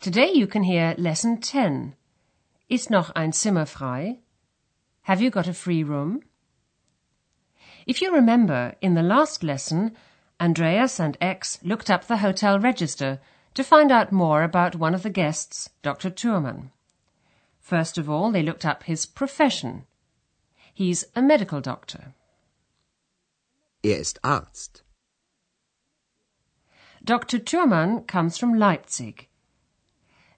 Today you can hear lesson 10. Ist noch ein Zimmer frei? Have you got a free room? If you remember, in the last lesson, Andreas and X looked up the hotel register to find out more about one of the guests, Dr. Thurman. First of all, they looked up his profession. He's a medical doctor. Er ist Arzt. Dr. Thurman comes from Leipzig.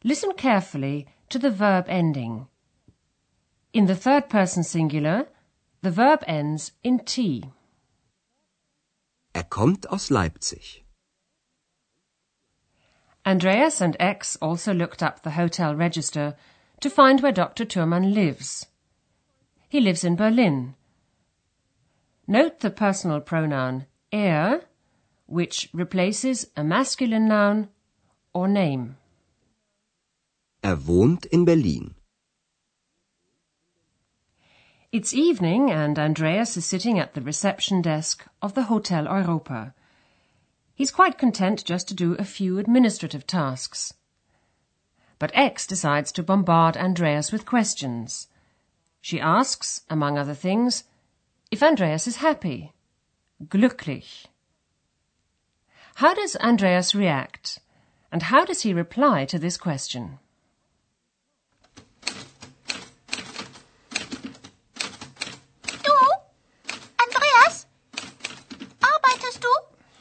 Listen carefully to the verb ending. In the third person singular, the verb ends in T. Er kommt aus Leipzig. Andreas and X also looked up the hotel register to find where Dr. Thurman lives. He lives in Berlin. Note the personal pronoun er, which replaces a masculine noun or name. Er wohnt in Berlin. It's evening and Andreas is sitting at the reception desk of the Hotel Europa. He's quite content just to do a few administrative tasks. But X decides to bombard Andreas with questions. She asks, among other things, if Andreas is happy. Glücklich. How does Andreas react? And how does he reply to this question?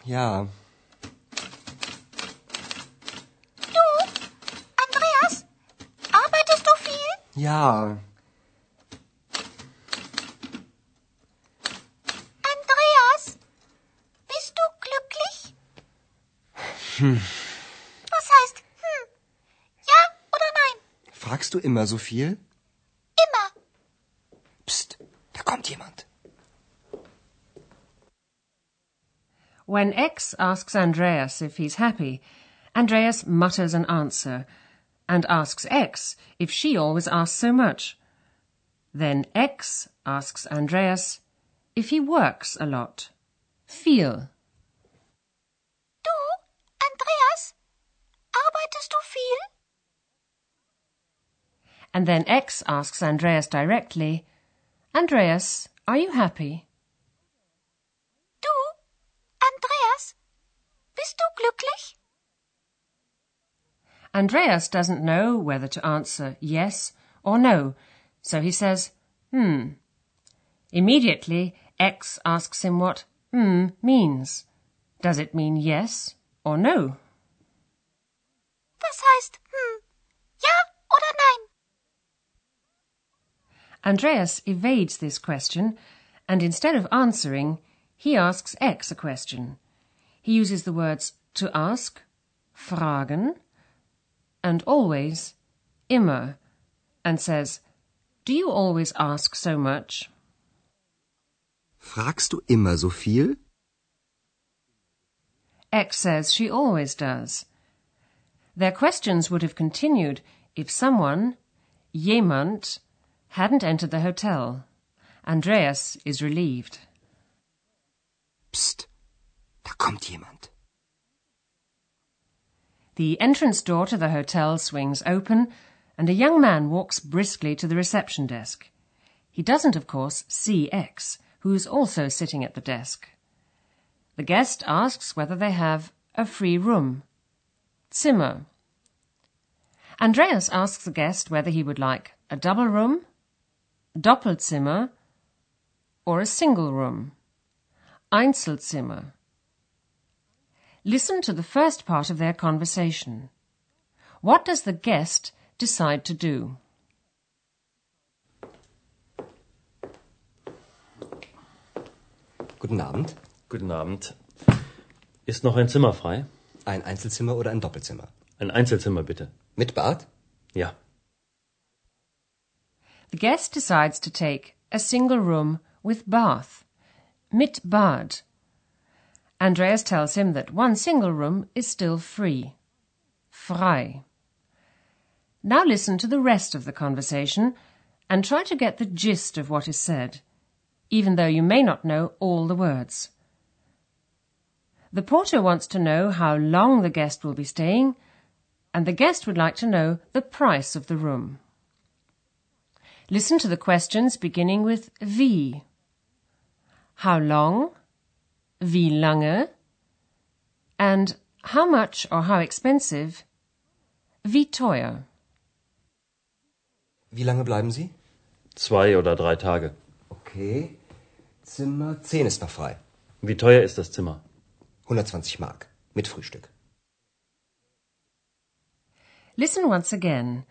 Ja, Du? Andreas? Arbeitest du viel? ja. Andreas? Bist du glücklich? Was heißt hm? Ja oder nein? Fragst du immer so viel? When X asks Andreas if he's happy, Andreas mutters an answer and asks X if she always asks so much. Then X asks Andreas if he works a lot. Viel. Du? Andreas? Arbeitest du viel? And then X asks Andreas directly, Andreas, are you happy? Andreas? Bist du glücklich? Andreas doesn't know whether to answer yes or no, so he says, hmm. Immediately, X asks him what hmm means. Does it mean yes or no? Das heißt hm? Ja oder nein? Andreas evades this question, and instead of answering, he asks X a question. He uses the words to ask, fragen, and always, immer, and says, Do you always ask so much? Fragst du immer so viel? X says she always does. Their questions would have continued if someone, jemand, hadn't entered the hotel. Andreas is relieved. Kommt jemand. The entrance door to the hotel swings open, and a young man walks briskly to the reception desk. He doesn't, of course, see X, who's also sitting at the desk. The guest asks whether they have a free room. Zimmer. Andreas asks the guest whether he would like a double room, Doppelzimmer, or a single room, Einzelzimmer. Listen to the first part of their conversation. What does the guest decide to do? Guten Abend. Guten Abend. Ist noch ein Zimmer frei? Ein Einzelzimmer oder ein Doppelzimmer? Ein Einzelzimmer bitte. Mit Bad? Ja. The guest decides to take a single room with bath, mit Bad. Andreas tells him that one single room is still free, frei. Now listen to the rest of the conversation and try to get the gist of what is said, even though you may not know all the words. The porter wants to know how long the guest will be staying, and the guest would like to know the price of the room. Listen to the questions beginning with wie. How long? Wie lange? And how much or how expensive? Wie teuer? Wie lange bleiben Sie? Zwei oder drei Tage. Okay. Zimmer 10 ist noch frei. Wie teuer ist das Zimmer? 120 Mark. Mit Frühstück. Listen once again.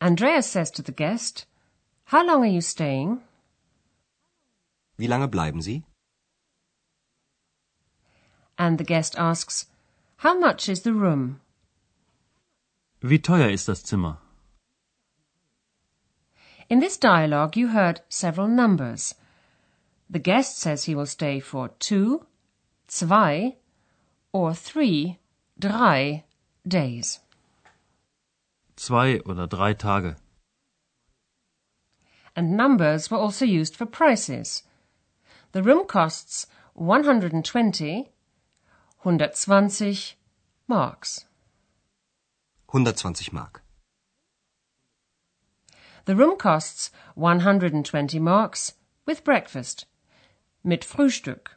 Andreas says to the guest, How long are you staying? Wie lange bleiben Sie? And the guest asks, How much is the room? Wie teuer ist das Zimmer? In this dialogue, you heard several numbers. The guest says he will stay for two, zwei, or three, drei days. Zwei oder drei Tage. And numbers were also used for prices. The room costs 120, 120 marks. 120 Mark. The room costs 120 marks with breakfast, mit Frühstück.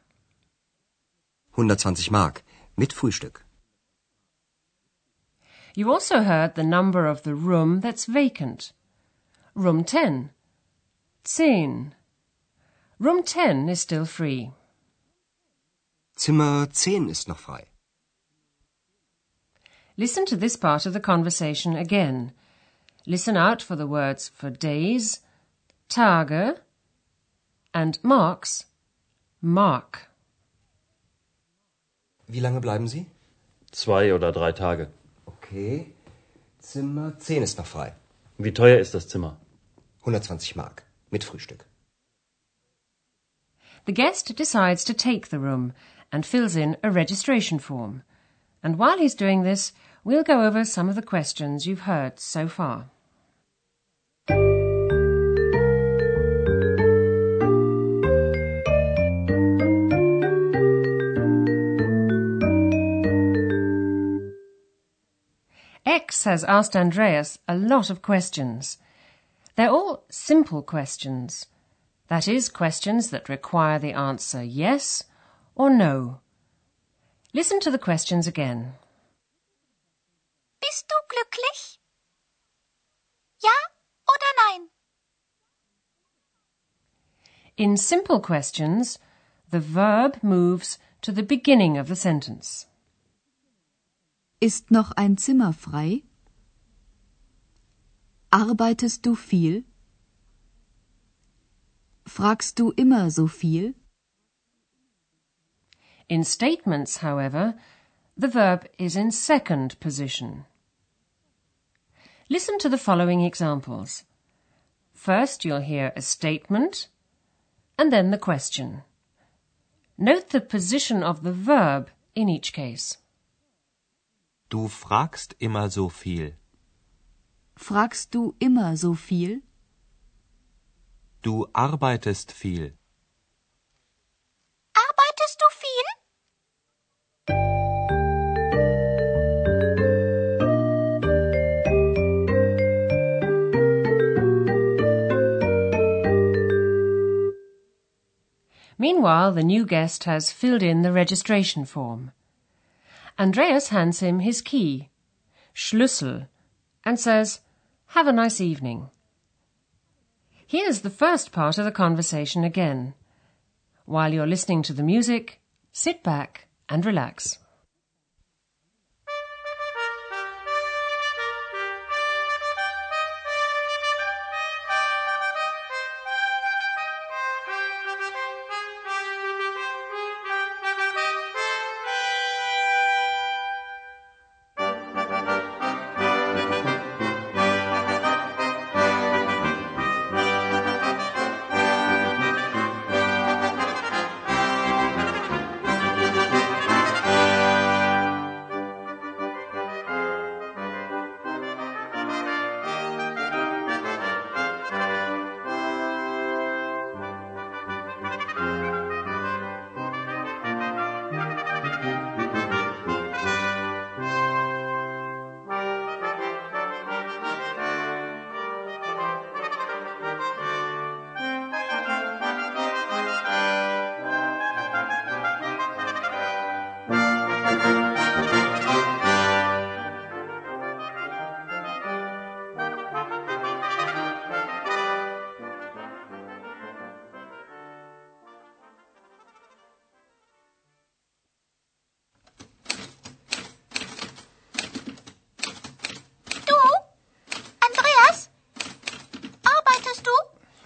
120 Mark. Mit Frühstück. You also heard the number of the room that's vacant. Room 10. 10. Room 10 is still free. Zimmer 10 ist noch frei. Listen to this part of the conversation again. Listen out for the words for days, Tage, and marks, mark. Wie lange bleiben Sie? Zwei oder drei Tage. Okay. Zimmer 10 ist noch frei. Wie teuer ist das Zimmer? 120 Mark. Mit Frühstück. The guest decides to take the room and fills in a registration form. And while he's doing this, we'll go over some of the questions you've heard so far. X has asked Andreas a lot of questions. They're all simple questions. That is, questions that require the answer yes or no. Listen to the questions again. Bist du glücklich? Ja oder nein? In simple questions, the verb moves to the beginning of the sentence. Ist noch ein Zimmer frei? Arbeitest du viel? Fragst du immer so viel? In statements, however, the verb is in second position. Listen to the following examples. First, you'll hear a statement and then the question. Note the position of the verb in each case. Du fragst immer so viel. Fragst du immer so viel? Du arbeitest viel. Arbeitest du Meanwhile, the new guest has filled in the registration form. Andreas hands him his key, Schlüssel, and says, Have a nice evening. Here's the first part of the conversation again. While you're listening to the music, sit back and relax.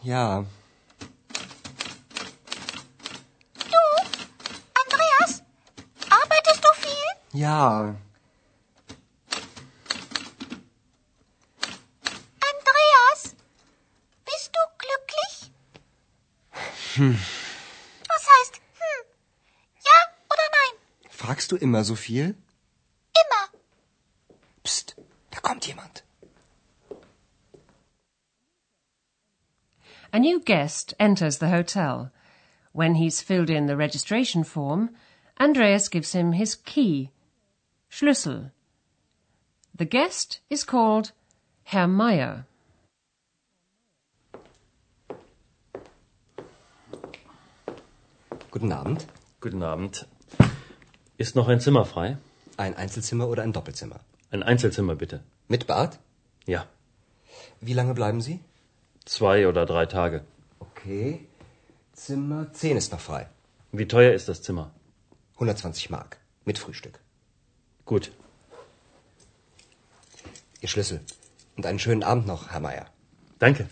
Ja. Du, Andreas, arbeitest du viel? Ja. Andreas, bist du glücklich? Hm. Was heißt hm? Ja oder nein? Fragst du immer so viel? New guest enters the hotel. When he's filled in the registration form, Andreas gives him his key, Schlüssel. The guest is called Herr Meyer. Guten Abend. Guten Abend. Ist noch ein Zimmer frei? Ein Einzelzimmer oder ein Doppelzimmer? Ein Einzelzimmer bitte. Mit Bad? Ja. Wie lange bleiben Sie? Zwei oder drei Tage. Okay. Zimmer 10 ist noch frei. Wie teuer ist das Zimmer? 120 Mark. Mit Frühstück. Gut. Ihr Schlüssel. Und einen schönen Abend noch, Herr Meier. Danke.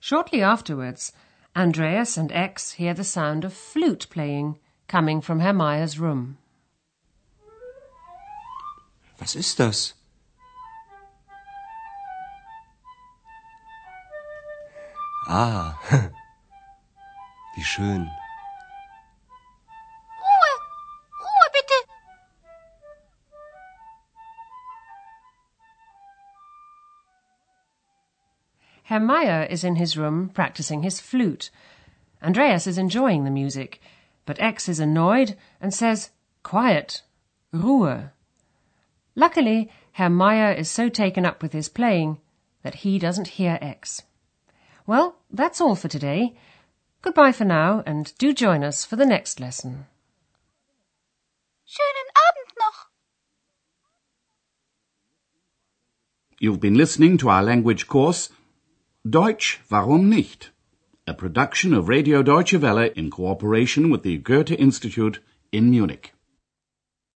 Shortly afterwards, Andreas and X hear the sound of flute playing coming from Herr Meyer's room. Was ist das? Ah, wie schön. Ruhe. Ruhe bitte. Herr Meyer is in his room practicing his flute. Andreas is enjoying the music, but X is annoyed and says, Quiet, Ruhe. Luckily, Herr Meyer is so taken up with his playing that he doesn't hear X. Well, that's all for today. Goodbye for now, and do join us for the next lesson. Schönen Abend noch. You've been listening to our language course Deutsch, warum nicht? A production of Radio Deutsche Welle in cooperation with the Goethe Institute in Munich.